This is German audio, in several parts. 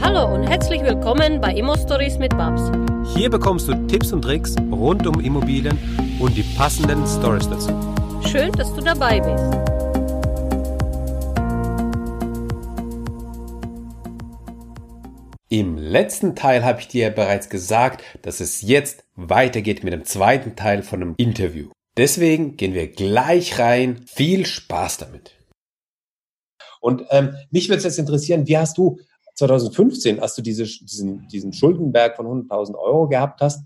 Hallo und herzlich willkommen bei Immo Stories mit Babs. Hier bekommst du Tipps und Tricks rund um Immobilien und die passenden Stories dazu. Schön, dass du dabei bist. Im letzten Teil habe ich dir bereits gesagt, dass es jetzt weitergeht mit dem zweiten Teil von dem Interview. Deswegen gehen wir gleich rein. Viel Spaß damit. Und ähm, mich würde es jetzt interessieren, wie hast du 2015, als du diese, diesen, diesen Schuldenberg von 100.000 Euro gehabt hast,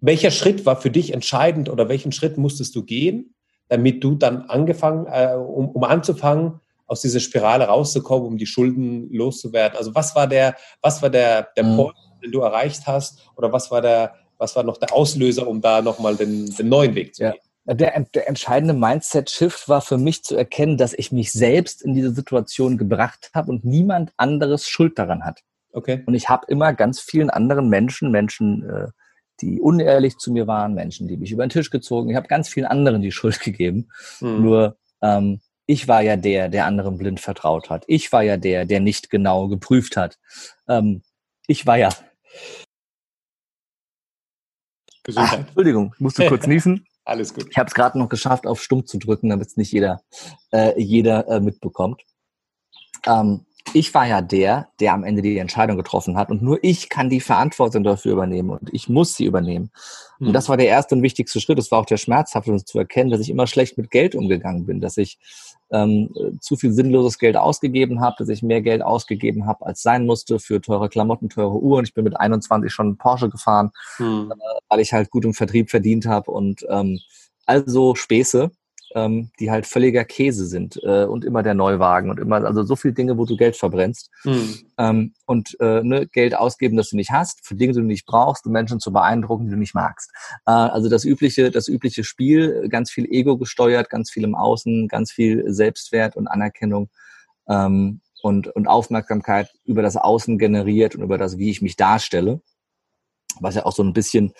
welcher Schritt war für dich entscheidend oder welchen Schritt musstest du gehen, damit du dann angefangen, äh, um, um anzufangen, aus dieser Spirale rauszukommen, um die Schulden loszuwerden? Also was war der, was war der, der mhm. Point, den du erreicht hast oder was war der, was war noch der Auslöser, um da nochmal den, den neuen Weg zu ja. Gehen? Der, der entscheidende Mindset-Shift war für mich zu erkennen, dass ich mich selbst in diese Situation gebracht habe und niemand anderes Schuld daran hat. Okay. Und ich habe immer ganz vielen anderen Menschen, Menschen, äh, die unehrlich zu mir waren, Menschen, die mich über den Tisch gezogen, ich habe ganz vielen anderen die Schuld gegeben. Mhm. Nur ähm, ich war ja der, der anderen blind vertraut hat. Ich war ja der, der nicht genau geprüft hat. Ähm, ich war ja. Gesundheit. Ah, Entschuldigung, musst du kurz niesen. Alles gut. Ich habe es gerade noch geschafft, auf Stumm zu drücken, damit es nicht jeder, äh, jeder äh, mitbekommt. Ähm, ich war ja der, der am Ende die Entscheidung getroffen hat und nur ich kann die Verantwortung dafür übernehmen und ich muss sie übernehmen. Und hm. das war der erste und wichtigste Schritt. Das war auch der schmerzhafte, zu erkennen, dass ich immer schlecht mit Geld umgegangen bin, dass ich ähm, zu viel sinnloses Geld ausgegeben habe, dass ich mehr Geld ausgegeben habe, als sein musste für teure Klamotten, teure Uhren. Ich bin mit 21 schon Porsche gefahren, hm. äh, weil ich halt gut im Vertrieb verdient habe und ähm, also Späße ähm, die halt völliger Käse sind äh, und immer der Neuwagen und immer, also so viele Dinge, wo du Geld verbrennst. Mhm. Ähm, und äh, ne, Geld ausgeben, das du nicht hast, für Dinge, die du nicht brauchst, um Menschen zu beeindrucken, die du nicht magst. Äh, also das übliche, das übliche Spiel, ganz viel Ego gesteuert, ganz viel im Außen, ganz viel Selbstwert und Anerkennung. Ähm, und, und Aufmerksamkeit über das Außen generiert und über das, wie ich mich darstelle, was ja auch so ein bisschen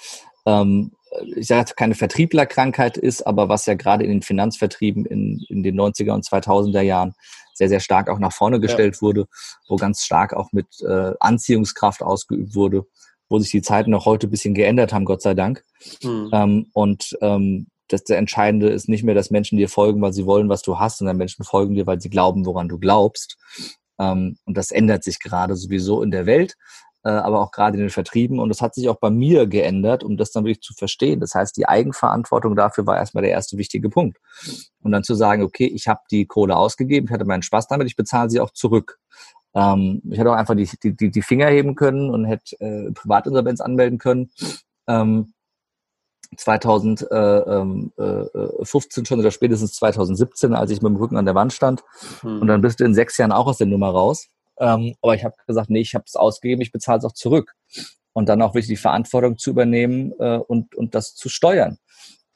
ähm, ich sage jetzt keine Vertrieblerkrankheit ist, aber was ja gerade in den Finanzvertrieben in, in den 90er und 2000er Jahren sehr, sehr stark auch nach vorne gestellt ja. wurde, wo ganz stark auch mit äh, Anziehungskraft ausgeübt wurde, wo sich die Zeiten auch heute ein bisschen geändert haben, Gott sei Dank. Mhm. Ähm, und ähm, das Entscheidende ist nicht mehr, dass Menschen dir folgen, weil sie wollen, was du hast, sondern Menschen folgen dir, weil sie glauben, woran du glaubst. Ähm, und das ändert sich gerade sowieso in der Welt aber auch gerade in den Vertrieben. Und das hat sich auch bei mir geändert, um das dann wirklich zu verstehen. Das heißt, die Eigenverantwortung dafür war erstmal der erste wichtige Punkt. Und dann zu sagen, okay, ich habe die Kohle ausgegeben, ich hatte meinen Spaß damit, ich bezahle sie auch zurück. Ähm, ich hätte auch einfach die, die, die Finger heben können und hätte äh, Privatinsolvenz anmelden können. Ähm, 2015 ähm, äh, schon oder spätestens 2017, als ich mit dem Rücken an der Wand stand. Hm. Und dann bist du in sechs Jahren auch aus der Nummer raus. Ähm, aber ich habe gesagt, nee, ich habe es ausgegeben, ich bezahle es auch zurück. Und dann auch wirklich die Verantwortung zu übernehmen äh, und, und das zu steuern.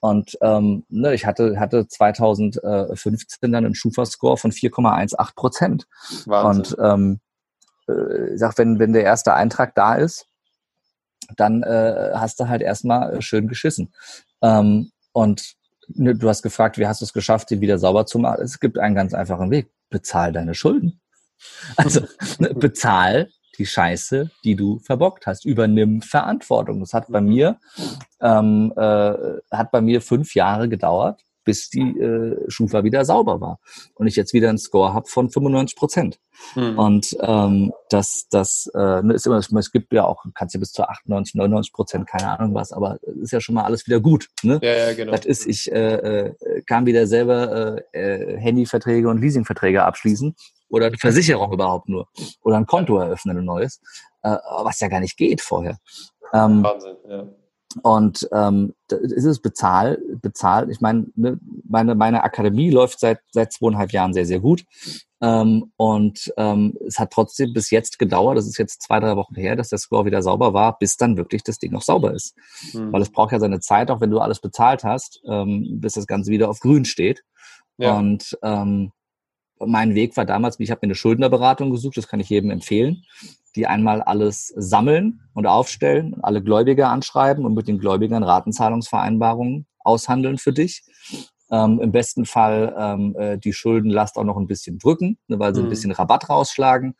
Und ähm, ne, ich hatte, hatte 2015 dann einen Schufa-Score von 4,18 Prozent. Und ähm, äh, ich sag, wenn, wenn der erste Eintrag da ist, dann äh, hast du halt erstmal schön geschissen. Ähm, und ne, du hast gefragt, wie hast du es geschafft, die wieder sauber zu machen? Es gibt einen ganz einfachen Weg. Bezahl deine Schulden. Also ne, bezahl die Scheiße, die du verbockt hast. Übernimm Verantwortung. Das hat bei mhm. mir ähm, äh, hat bei mir fünf Jahre gedauert, bis die äh, Schufa wieder sauber war und ich jetzt wieder einen Score habe von 95 Prozent. Mhm. Und ähm, das, das äh, ne, ist immer, es gibt ja auch, kannst ja bis zu 98, 99 Prozent, keine Ahnung was, aber ist ja schon mal alles wieder gut. Ne? Ja, ja, genau. Das ist, ich äh, äh, kann wieder selber äh, äh, Handyverträge und Leasingverträge abschließen oder eine Versicherung überhaupt nur oder ein Konto eröffnen, ein neues, äh, was ja gar nicht geht vorher. Ähm, Wahnsinn, ja. Und ähm, ist es bezahl, bezahlt. Ich meine, ne, meine, meine Akademie läuft seit, seit zweieinhalb Jahren sehr, sehr gut. Ähm, und ähm, es hat trotzdem bis jetzt gedauert, das ist jetzt zwei, drei Wochen her, dass der Score wieder sauber war, bis dann wirklich das Ding noch sauber ist. Mhm. Weil es braucht ja seine Zeit, auch wenn du alles bezahlt hast, ähm, bis das Ganze wieder auf grün steht. Ja. Und ähm, mein Weg war damals, ich habe mir eine Schuldnerberatung gesucht, das kann ich jedem empfehlen, die einmal alles sammeln und aufstellen, alle Gläubiger anschreiben und mit den Gläubigern Ratenzahlungsvereinbarungen aushandeln für dich. Ähm, Im besten Fall ähm, äh, die Schuldenlast auch noch ein bisschen drücken, ne, weil sie mhm. ein bisschen Rabatt rausschlagen.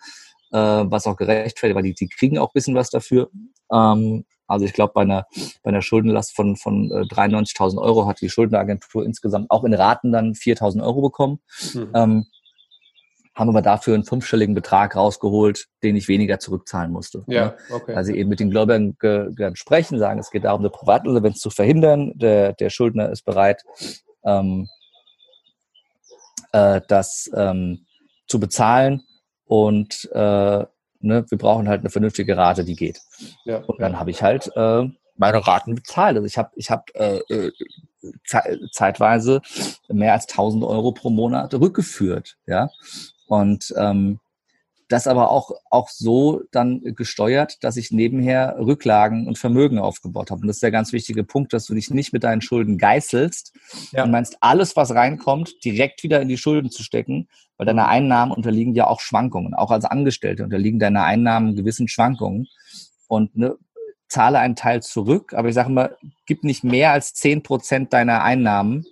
äh, was auch gerechtfertigt, weil die, die kriegen auch bisschen was dafür. Ähm, also ich glaube, bei einer, bei einer Schuldenlast von, von äh, 93.000 Euro hat die Schuldenagentur insgesamt auch in Raten dann 4.000 Euro bekommen. Mhm. Ähm, haben aber dafür einen fünfstelligen Betrag rausgeholt, den ich weniger zurückzahlen musste. Ja, ne? okay. Also eben mit den Gläubigern ge, ge sprechen, sagen, es geht darum, eine Privatinsolvenz zu verhindern. Der, der Schuldner ist bereit, ähm, äh, das ähm, zu bezahlen und äh, ne, wir brauchen halt eine vernünftige Rate, die geht. Ja, und dann habe ich halt äh, meine Raten bezahlt. Also ich habe ich hab, äh, äh zeitweise mehr als 1000 Euro pro Monat rückgeführt. Ja, und ähm, das aber auch, auch so dann gesteuert, dass ich nebenher Rücklagen und Vermögen aufgebaut habe. Und das ist der ganz wichtige Punkt, dass du dich nicht mit deinen Schulden geißelst ja. und meinst, alles, was reinkommt, direkt wieder in die Schulden zu stecken, weil deine Einnahmen unterliegen ja auch Schwankungen. Auch als Angestellte unterliegen deine Einnahmen gewissen Schwankungen. Und ne, zahle einen Teil zurück, aber ich sage mal, gib nicht mehr als zehn Prozent deiner Einnahmen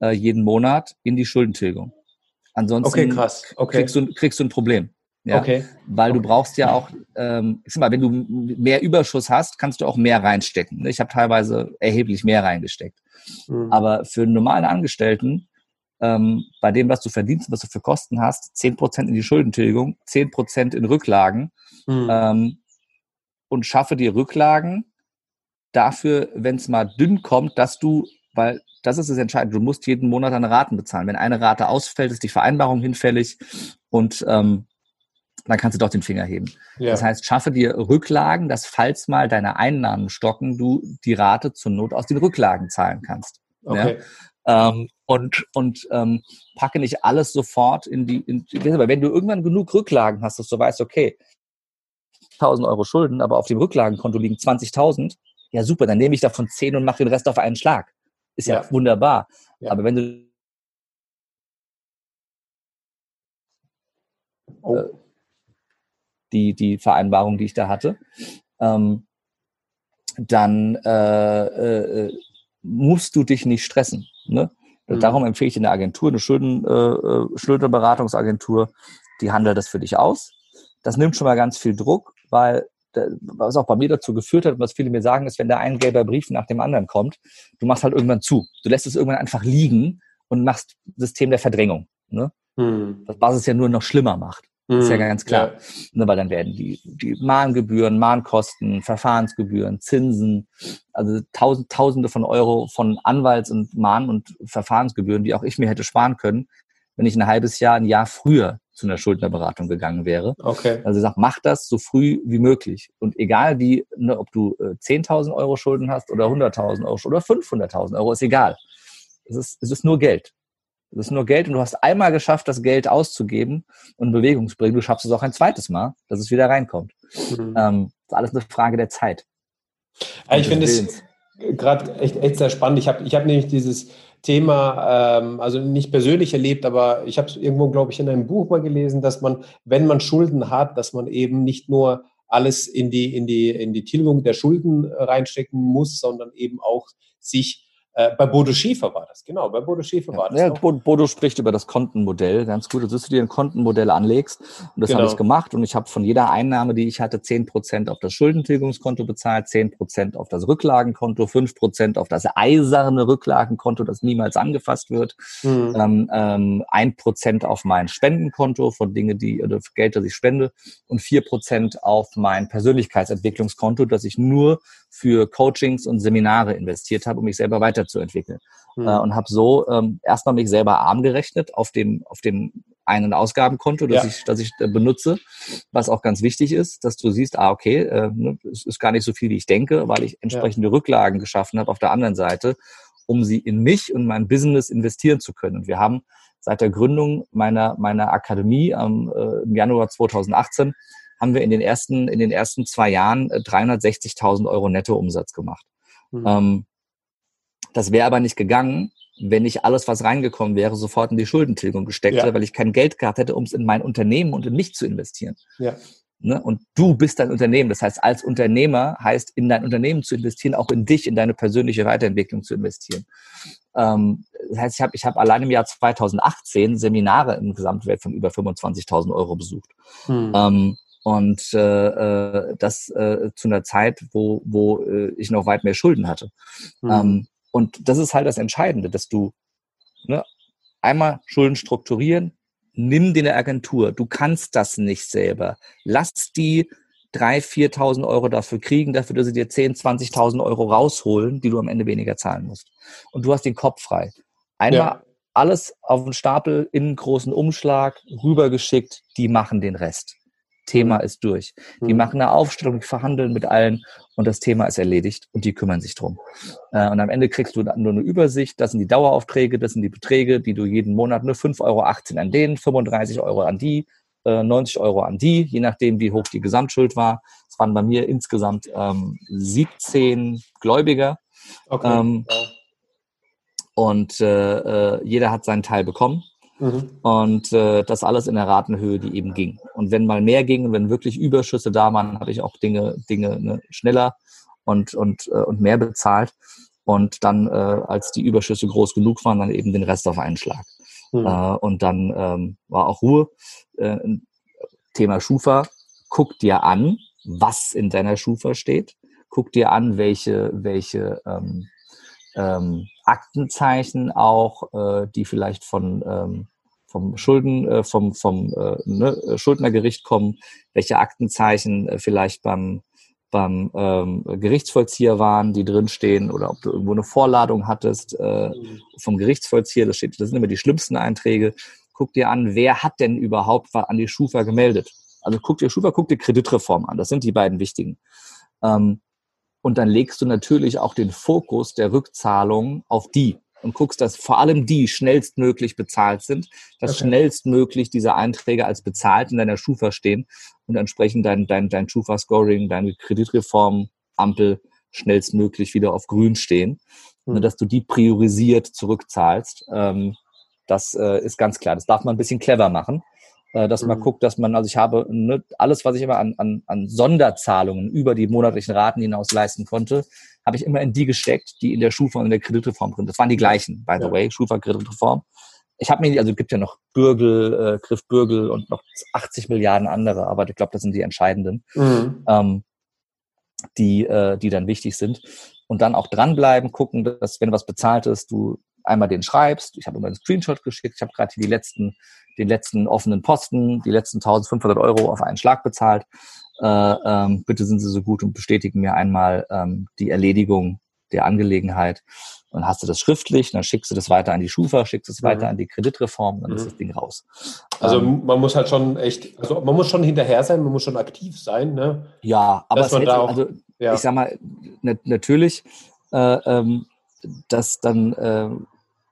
äh, jeden Monat in die Schuldentilgung. Ansonsten okay, krass. Okay. Kriegst, du, kriegst du ein Problem. Ja? Okay. Weil du brauchst ja auch, ähm, ich sag mal, wenn du mehr Überschuss hast, kannst du auch mehr reinstecken. Ne? Ich habe teilweise erheblich mehr reingesteckt. Mhm. Aber für einen normalen Angestellten, ähm, bei dem, was du verdienst, was du für Kosten hast, zehn Prozent in die Schuldentilgung, zehn Prozent in Rücklagen mhm. ähm, und schaffe dir Rücklagen dafür, wenn es mal dünn kommt, dass du, weil das ist das Entscheidende. Du musst jeden Monat deine Raten bezahlen. Wenn eine Rate ausfällt, ist die Vereinbarung hinfällig und ähm, dann kannst du doch den Finger heben. Ja. Das heißt, schaffe dir Rücklagen, dass falls mal deine Einnahmen stocken, du die Rate zur Not aus den Rücklagen zahlen kannst. Okay. Ja? Ähm, und und ähm, packe nicht alles sofort in die, in, wenn du irgendwann genug Rücklagen hast, dass du weißt, okay, 1000 Euro Schulden, aber auf dem Rücklagenkonto liegen 20.000, ja super, dann nehme ich davon 10 und mache den Rest auf einen Schlag. Ist ja, ja wunderbar. Ja. Aber wenn du oh. äh, die, die Vereinbarung, die ich da hatte, ähm, dann äh, äh, musst du dich nicht stressen. Ne? Mhm. Darum empfehle ich dir eine Agentur, eine Schulden, äh, äh, Schuldenberatungsagentur, die handelt das für dich aus. Das nimmt schon mal ganz viel Druck, weil was auch bei mir dazu geführt hat, und was viele mir sagen, ist, wenn da ein gelber Brief nach dem anderen kommt, du machst halt irgendwann zu. Du lässt es irgendwann einfach liegen und machst System der Verdrängung. Ne? Hm. Was es ja nur noch schlimmer macht. Hm. Ist ja ganz klar. Ja. Ne, weil dann werden die, die Mahngebühren, Mahnkosten, Verfahrensgebühren, Zinsen, also tausend, Tausende von Euro von Anwalts- und Mahn- und Verfahrensgebühren, die auch ich mir hätte sparen können, wenn ich ein halbes Jahr, ein Jahr früher zu einer Schuldnerberatung gegangen wäre. Okay. Also ich sage, mach das so früh wie möglich. Und egal wie, ne, ob du äh, 10.000 Euro Schulden hast oder 100.000 Euro oder 500.000 Euro, ist egal. Es ist, es ist nur Geld. Es ist nur Geld und du hast einmal geschafft, das Geld auszugeben und in Bewegung zu bringen. Du schaffst es auch ein zweites Mal, dass es wieder reinkommt. Mhm. Ähm, das ist alles eine Frage der Zeit. ich finde es gerade echt, echt sehr spannend. Ich habe ich hab nämlich dieses Thema, ähm, also nicht persönlich erlebt, aber ich habe es irgendwo, glaube ich, in einem Buch mal gelesen, dass man, wenn man Schulden hat, dass man eben nicht nur alles in die, in die, in die Tilgung der Schulden reinstecken muss, sondern eben auch sich äh, bei Bodo Schäfer war das, genau, bei Bodo Schäfer ja, war das. Ja, Bodo spricht über das Kontenmodell, ganz gut, dass du dir ein Kontenmodell anlegst. Und das genau. habe ich gemacht und ich habe von jeder Einnahme, die ich hatte, zehn Prozent auf das Schuldentilgungskonto bezahlt, zehn Prozent auf das Rücklagenkonto, fünf Prozent auf das eiserne Rücklagenkonto, das niemals angefasst wird, mhm. ähm, ähm, ein Prozent auf mein Spendenkonto von Dinge, die, oder Geld, das ich spende und vier Prozent auf mein Persönlichkeitsentwicklungskonto, das ich nur für Coachings und Seminare investiert habe, um mich selber weiterzuentwickeln. Mhm. Äh, und habe so ähm, erstmal mich selber arm gerechnet auf dem, auf dem einen Ausgabenkonto, das ja. ich, das ich äh, benutze, was auch ganz wichtig ist, dass du siehst, ah, okay, äh, ne, es ist gar nicht so viel, wie ich denke, weil ich entsprechende ja. Rücklagen geschaffen habe auf der anderen Seite, um sie in mich und mein Business investieren zu können. Und wir haben seit der Gründung meiner, meiner Akademie am, äh, im Januar 2018 haben wir in den ersten, in den ersten zwei Jahren 360.000 äh, Euro Nettoumsatz gemacht. Mhm. Ähm, das wäre aber nicht gegangen, wenn ich alles, was reingekommen wäre, sofort in die Schuldentilgung gesteckt ja. hätte, weil ich kein Geld gehabt hätte, um es in mein Unternehmen und in mich zu investieren. Ja. Ne? Und du bist dein Unternehmen. Das heißt, als Unternehmer heißt, in dein Unternehmen zu investieren, auch in dich, in deine persönliche Weiterentwicklung zu investieren. Ähm, das heißt, ich habe ich hab allein im Jahr 2018 Seminare im Gesamtwert von über 25.000 Euro besucht. Hm. Ähm, Und äh, äh, das äh, zu einer Zeit, wo, wo äh, ich noch weit mehr Schulden hatte. Mhm. Ähm, und das ist halt das Entscheidende, dass du ne, einmal Schulden strukturieren, nimm dir eine Agentur. Du kannst das nicht selber. Lass die 3.000, 4.000 Euro dafür kriegen, dafür, dass sie dir 10.000, 20.000 Euro rausholen, die du am Ende weniger zahlen musst. Und du hast den Kopf frei. Einmal ja. alles auf den Stapel in einen großen Umschlag rübergeschickt, die machen den Rest. Thema ist durch. Die mhm. machen eine Aufstellung, die verhandeln mit allen und das Thema ist erledigt und die kümmern sich drum. Äh, und am Ende kriegst du nur eine Übersicht, das sind die Daueraufträge, das sind die Beträge, die du jeden Monat nur 5,18 Euro an denen, 35 Euro an die, 90 äh, Euro an die, je nachdem, wie hoch die Gesamtschuld war. Es waren bei mir insgesamt ähm, 17 Gläubiger. Okay. Ähm, und äh, äh, jeder hat seinen Teil bekommen. Mhm. Und äh, das alles in der Ratenhöhe, die eben ging. Und wenn mal mehr ging und wenn wirklich Überschüsse da waren, habe ich auch Dinge, Dinge ne, schneller und, und, äh, und mehr bezahlt. Und dann, äh, als die Überschüsse groß genug waren, dann eben den Rest auf einen Schlag. Mhm. Äh, und dann ähm, war auch Ruhe. Äh, Thema Schufa. Guck dir an, was in deiner Schufa steht. Guck dir an, welche, welche ähm, ähm, Aktenzeichen auch, äh, die vielleicht von ähm, vom Schulden, äh, vom, vom äh, ne, Schuldnergericht kommen, welche Aktenzeichen äh, vielleicht beim, beim ähm, Gerichtsvollzieher waren, die drinstehen, oder ob du irgendwo eine Vorladung hattest äh, vom Gerichtsvollzieher, das, steht, das sind immer die schlimmsten Einträge. Guck dir an, wer hat denn überhaupt an die Schufa gemeldet? Also guck dir Schufa, guck dir Kreditreform an. Das sind die beiden wichtigen. Ähm, und dann legst du natürlich auch den Fokus der Rückzahlung auf die und guckst, dass vor allem die schnellstmöglich bezahlt sind, dass okay. schnellstmöglich diese Einträge als bezahlt in deiner Schufa stehen und entsprechend dein, dein, dein Schufa-Scoring, deine Kreditreform, Ampel schnellstmöglich wieder auf grün stehen, mhm. dass du die priorisiert zurückzahlst. Ähm, das äh, ist ganz klar. Das darf man ein bisschen clever machen dass man mhm. guckt, dass man, also ich habe ne, alles, was ich immer an, an, an Sonderzahlungen über die monatlichen Raten hinaus leisten konnte, habe ich immer in die gesteckt, die in der Schufa und in der Kreditreform drin. Das waren die gleichen, by the ja. way, Schufa, Kreditreform. Ich habe mir, also gibt ja noch Bürgel, äh, Griff Bürgel und noch 80 Milliarden andere, aber ich glaube, das sind die entscheidenden, mhm. ähm, die, äh, die dann wichtig sind. Und dann auch dranbleiben, gucken, dass wenn was bezahlt ist, du einmal den schreibst. Ich habe immer einen Screenshot geschickt. Ich habe gerade die letzten, den letzten offenen Posten, die letzten 1500 Euro auf einen Schlag bezahlt. Äh, ähm, bitte sind Sie so gut und bestätigen mir einmal ähm, die Erledigung der Angelegenheit. Und hast du das schriftlich, dann schickst du das weiter an die Schufa, schickst es mhm. weiter an die Kreditreform, dann mhm. ist das Ding raus. Also ähm, man muss halt schon echt, also man muss schon hinterher sein, man muss schon aktiv sein, ne? Ja, aber es hätte, auch, also ja. ich sag mal, natürlich, äh, ähm, dass dann äh,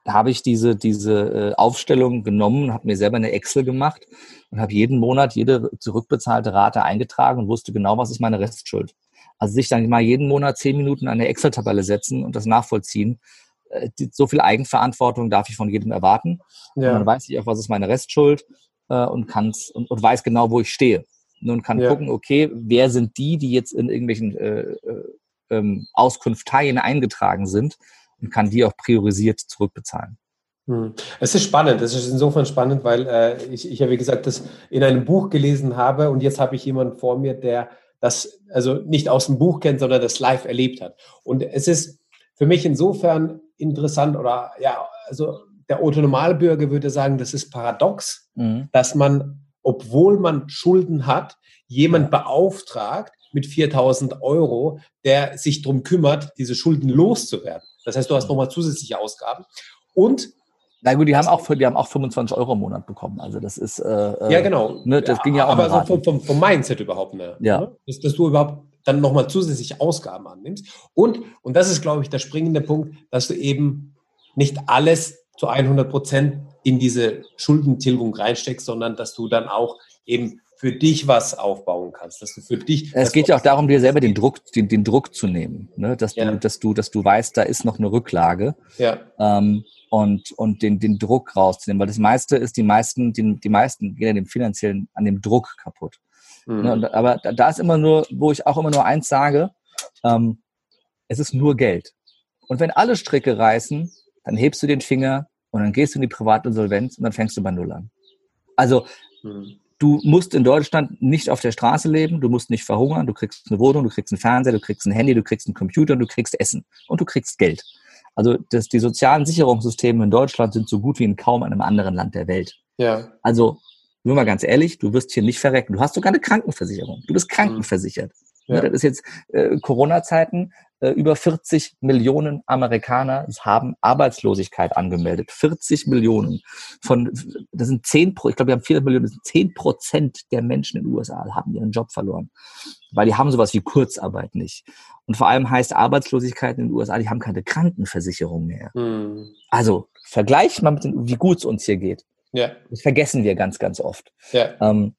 habe ich diese, diese äh, Aufstellung genommen, habe mir selber eine Excel gemacht und habe jeden Monat jede zurückbezahlte Rate eingetragen und wusste genau, was ist meine Restschuld. Also sich dann mal jeden Monat zehn Minuten an eine Excel-Tabelle setzen und das nachvollziehen. Äh, so viel Eigenverantwortung darf ich von jedem erwarten. Ja. Und dann weiß ich auch, was ist meine Restschuld äh, und, kann's, und, und weiß genau, wo ich stehe. Nun kann ja. gucken, okay, wer sind die, die jetzt in irgendwelchen äh, äh, ähm, Auskunfteien eingetragen sind und kann die auch priorisiert zurückbezahlen. Hm. Es ist spannend. Es ist insofern spannend, weil äh, ich, ich ja, wie gesagt, das in einem Buch gelesen habe und jetzt habe ich jemanden vor mir, der das also nicht aus dem Buch kennt, sondern das live erlebt hat. Und es ist für mich insofern interessant oder ja, also der Autonomalbürger würde sagen, das ist paradox, mhm. dass man, obwohl man Schulden hat, jemand ja. beauftragt mit 4000 Euro, der sich darum kümmert, diese Schulden loszuwerden. Das heißt, du hast nochmal zusätzliche Ausgaben. Und na gut, die haben auch, die haben auch 25 Euro im Monat bekommen. Also das ist äh, ja genau. Ne, das ja, ging ja auch. Aber so vom, vom, vom, Mindset überhaupt ne? Ja. Ne? Dass, dass, du überhaupt dann nochmal zusätzliche Ausgaben annimmst. Und und das ist, glaube ich, der springende Punkt, dass du eben nicht alles zu 100 Prozent in diese Schuldentilgung reinsteckst, sondern dass du dann auch eben für dich was aufbauen kannst, dass du für dich. Es geht ja auch darum, dir selber den Druck, den, den Druck zu nehmen, ne? dass ja. du, dass du, dass du weißt, da ist noch eine Rücklage. Ja. Ähm, und, und den, den Druck rauszunehmen, weil das meiste ist, die meisten, die, die meisten gehen ja dem finanziellen, an dem Druck kaputt. Mhm. Ne? Und, aber da, da ist immer nur, wo ich auch immer nur eins sage, ähm, es ist nur Geld. Und wenn alle Stricke reißen, dann hebst du den Finger und dann gehst du in die Privatinsolvenz und dann fängst du bei Null an. Also, mhm du musst in Deutschland nicht auf der Straße leben, du musst nicht verhungern, du kriegst eine Wohnung, du kriegst einen Fernseher, du kriegst ein Handy, du kriegst einen Computer, du kriegst Essen und du kriegst Geld. Also das, die sozialen Sicherungssysteme in Deutschland sind so gut wie in kaum einem anderen Land der Welt. Ja. Also, nur mal ganz ehrlich, du wirst hier nicht verrecken. Du hast sogar eine Krankenversicherung. Du bist krankenversichert. Ja. Ne, das ist jetzt äh, Corona-Zeiten. Äh, über 40 Millionen Amerikaner haben Arbeitslosigkeit angemeldet. 40 Millionen. Von, das sind 10 Pro, ich glaube, wir haben 4 Millionen, das sind 10 Prozent der Menschen in den USA haben ihren Job verloren. Weil die haben sowas wie Kurzarbeit nicht. Und vor allem heißt Arbeitslosigkeit in den USA, die haben keine Krankenversicherung mehr. Mhm. Also, vergleich mal mit den, wie gut es uns hier geht. Ja. Das vergessen wir ganz, ganz oft. Ja. Ähm,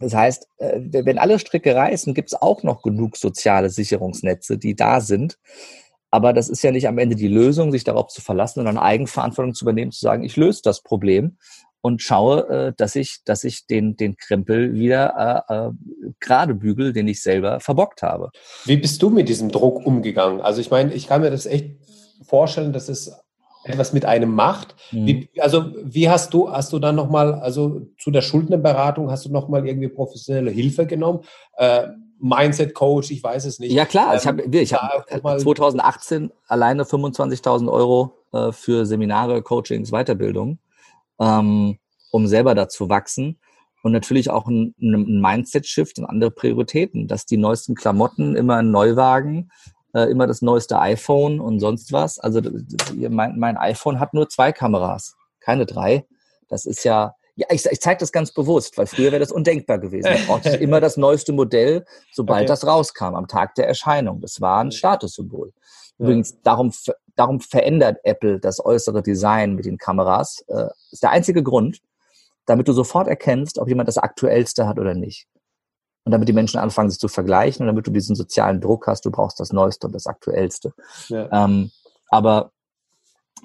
das heißt, äh, wenn alle Stricke reißen, gibt es auch noch genug soziale Sicherungsnetze, die da sind. Aber das ist ja nicht am Ende die Lösung, sich darauf zu verlassen und dann Eigenverantwortung zu übernehmen, zu sagen, ich löse das Problem und schaue, äh, dass ich, dass ich den, den Krempel wieder äh, äh, gerade bügel, den ich selber verbockt habe. Wie bist du mit diesem Druck umgegangen? Also ich meine, ich kann mir das echt vorstellen, dass es etwas mit einem macht. Mhm. Wie, also wie hast du, hast du dann nochmal, also zu der Schuldnerberatung, hast du nochmal irgendwie professionelle Hilfe genommen? Äh, Mindset Coach, ich weiß es nicht. Ja klar, ich habe ähm, ich hab 2018 alleine 25.000 Euro äh, für Seminare, Coachings, Weiterbildung, ähm, um selber da zu wachsen. Und natürlich auch ein, ein Mindset-Shift und andere Prioritäten, dass die neuesten Klamotten immer ein Neuwagen äh, immer das neueste iPhone und sonst was. Also mein, mein iPhone hat nur zwei Kameras, keine drei. Das ist ja, ja, ich, ich zeige das ganz bewusst, weil früher wäre das undenkbar gewesen. Da brauchte immer das neueste Modell, sobald okay. das rauskam, am Tag der Erscheinung. Das war ein Statussymbol. Übrigens, darum, darum verändert Apple das äußere Design mit den Kameras. Äh, ist der einzige Grund, damit du sofort erkennst, ob jemand das aktuellste hat oder nicht. Und damit die Menschen anfangen, sich zu vergleichen und damit du diesen sozialen Druck hast, du brauchst das Neueste und das Aktuellste. Ja. Ähm, aber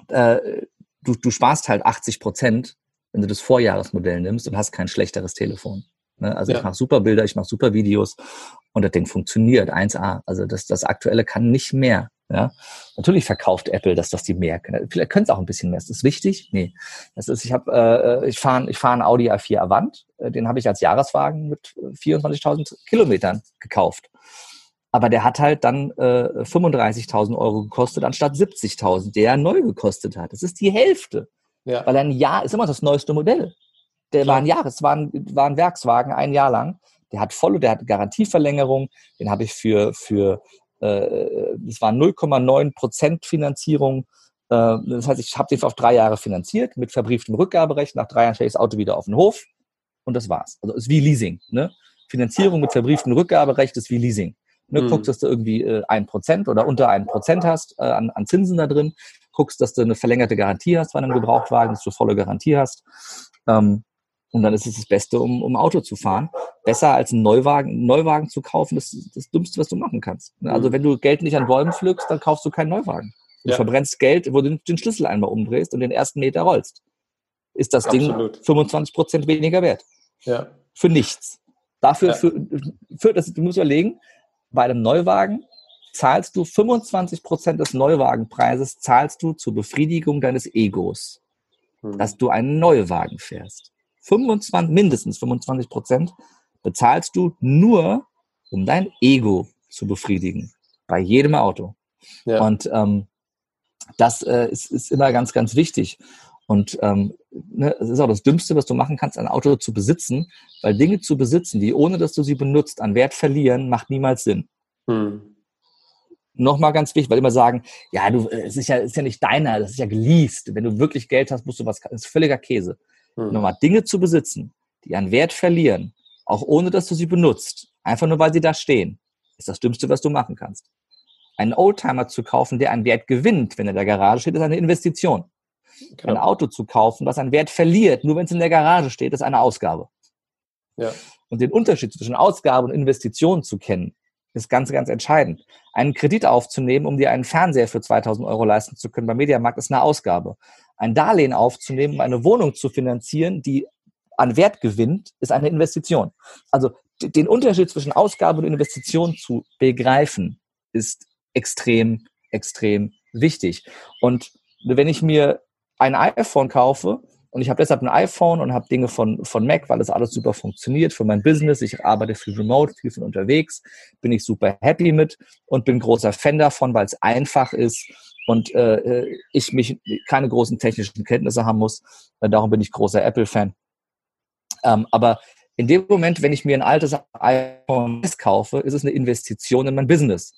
äh, du, du sparst halt 80 Prozent, wenn du das Vorjahresmodell nimmst und hast kein schlechteres Telefon. Ne? Also ja. ich mache super Bilder, ich mache super Videos und das Ding funktioniert 1A. Also das, das Aktuelle kann nicht mehr. Ja, natürlich verkauft Apple, dass das die mehr können. Vielleicht können es auch ein bisschen mehr. Ist das wichtig? Nee. Das ist, ich habe, äh, ich fahre, ich fahre einen Audi A4 Avant. Äh, den habe ich als Jahreswagen mit 24.000 Kilometern gekauft. Aber der hat halt dann äh, 35.000 Euro gekostet anstatt 70.000, der er neu gekostet hat. Das ist die Hälfte. Ja. Weil ein Jahr ist immer das neueste Modell. Der Klar. war ein Jahr, es war ein, war ein Werkswagen, ein Jahr lang. Der hat voll, der hat Garantieverlängerung. Den habe ich für, für äh, es war 0,9 Prozent Finanzierung. Äh, das heißt, ich habe den auf drei Jahre finanziert mit verbrieftem Rückgaberecht. Nach drei Jahren stelle ich das Auto wieder auf den Hof und das war's. Also ist wie Leasing. Ne? Finanzierung mit verbrieftem Rückgaberecht ist wie Leasing. Ne, mhm. Guckst, dass du irgendwie äh, ein Prozent oder unter ein Prozent hast äh, an, an Zinsen da drin. Guckst, dass du eine verlängerte Garantie hast bei einem Gebrauchtwagen, dass du volle Garantie hast. Ähm, und dann ist es das Beste, um, um Auto zu fahren. Besser als einen Neuwagen, einen Neuwagen zu kaufen, das ist das Dümmste, was du machen kannst. Ne? Also mhm. wenn du Geld nicht an Bäumen pflückst, dann kaufst du keinen Neuwagen. Du ja. verbrennst Geld, wo du den Schlüssel einmal umdrehst und den ersten Meter rollst. Ist das Absolut. Ding 25 Prozent weniger wert. Ja. Für nichts. Dafür, ja. für, für das, du musst überlegen, bei einem Neuwagen zahlst du 25 Prozent des Neuwagenpreises, zahlst du zur Befriedigung deines Egos, hm. dass du einen Neuwagen fährst. 25, mindestens 25 Prozent bezahlst du nur, um dein Ego zu befriedigen. Bei jedem Auto. Ja. Und ähm, das äh, ist, ist immer ganz, ganz wichtig. Und ähm, ne, es ist auch das Dümmste, was du machen kannst, ein Auto zu besitzen, weil Dinge zu besitzen, die ohne dass du sie benutzt, an Wert verlieren, macht niemals Sinn. Hm. Nochmal ganz wichtig, weil immer sagen, ja, du, es ist ja, es ist ja nicht deiner, das ist ja geleast. Wenn du wirklich Geld hast, musst du was, das ist völliger Käse. Hm. Nochmal, Dinge zu besitzen, die an Wert verlieren, auch ohne dass du sie benutzt, einfach nur weil sie da stehen, ist das Dümmste, was du machen kannst. Einen Oldtimer zu kaufen, der an Wert gewinnt, wenn er in der Garage steht, ist eine Investition. Genau. Ein Auto zu kaufen, was an Wert verliert, nur wenn es in der Garage steht, ist eine Ausgabe. Ja. Und den Unterschied zwischen Ausgabe und Investition zu kennen, ist ganz, ganz entscheidend. Einen Kredit aufzunehmen, um dir einen Fernseher für 2000 Euro leisten zu können beim Mediamarkt, ist eine Ausgabe. Ein Darlehen aufzunehmen, um eine Wohnung zu finanzieren, die an Wert gewinnt, ist eine Investition. Also den Unterschied zwischen Ausgabe und Investition zu begreifen, ist extrem, extrem wichtig. Und wenn ich mir ein iPhone kaufe, und ich habe deshalb ein iPhone und habe Dinge von, von Mac, weil das alles super funktioniert für mein Business. Ich arbeite viel remote, viel von unterwegs, bin ich super happy mit und bin großer Fan davon, weil es einfach ist und äh, ich mich keine großen technischen Kenntnisse haben muss. Äh, darum bin ich großer Apple-Fan. Ähm, aber in dem Moment, wenn ich mir ein altes iPhone kaufe, ist es eine Investition in mein Business.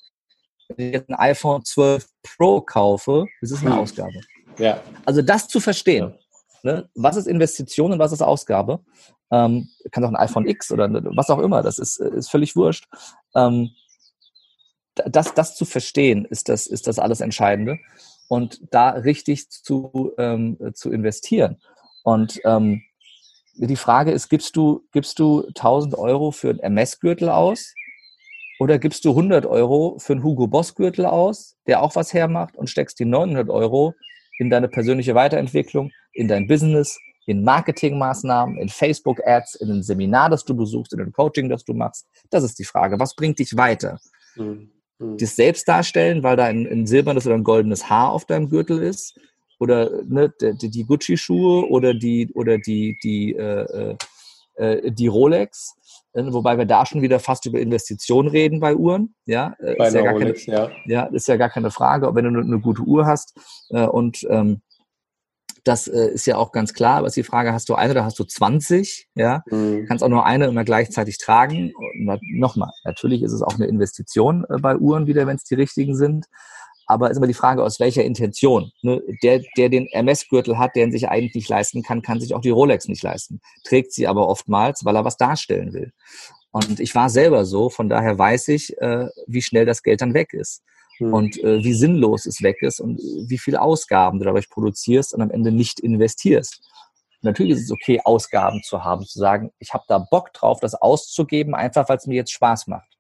Wenn ich jetzt ein iPhone 12 Pro kaufe, ist es eine. Ausgabe. Ja. Also das zu verstehen, Ne? Was ist Investition und was ist Ausgabe? Ähm, kann auch ein iPhone X oder was auch immer, das ist, ist völlig wurscht. Ähm, das, das zu verstehen, ist das, ist das alles Entscheidende. Und da richtig zu, ähm, zu investieren. Und ähm, die Frage ist, gibst du, gibst du 1000 Euro für einen MS-Gürtel aus? Oder gibst du 100 Euro für einen Hugo Boss Gürtel aus, der auch was hermacht und steckst die 900 Euro in deine persönliche Weiterentwicklung, in dein Business, in Marketingmaßnahmen, in Facebook-Ads, in ein Seminar, das du besuchst, in ein Coaching, das du machst. Das ist die Frage. Was bringt dich weiter? Mhm. Mhm. Dich selbst darstellen, weil da ein, ein, silbernes oder ein goldenes Haar auf deinem Gürtel ist? Oder ne, die, die Gucci-Schuhe oder die, oder die, die, äh, äh, die Rolex? Äh, wobei wir da schon wieder fast über Investitionen reden bei Uhren. Ja, äh, bei ist ja, gar Rolex, keine, ja. ja, ist ja gar keine Frage. Wenn du eine, eine gute Uhr hast äh, und ähm, das äh, ist ja auch ganz klar, aber ist die Frage, hast du eine oder hast du 20? Ja, mhm. kannst auch nur eine immer gleichzeitig tragen. Nochmal, natürlich ist es auch eine Investition äh, bei Uhren wieder, wenn es die richtigen sind. Aber ist immer die Frage, aus welcher Intention. Ne? Der, der den MS-Gürtel hat, der ihn sich eigentlich nicht leisten kann, kann sich auch die Rolex nicht leisten. Trägt sie aber oftmals, weil er was darstellen will. Und ich war selber so, von daher weiß ich, äh, wie schnell das Geld dann weg ist hm. und äh, wie sinnlos es weg ist und wie viel Ausgaben du dadurch produzierst und am Ende nicht investierst. Natürlich ist es okay, Ausgaben zu haben, zu sagen, ich habe da Bock drauf, das auszugeben, einfach weil es mir jetzt Spaß macht.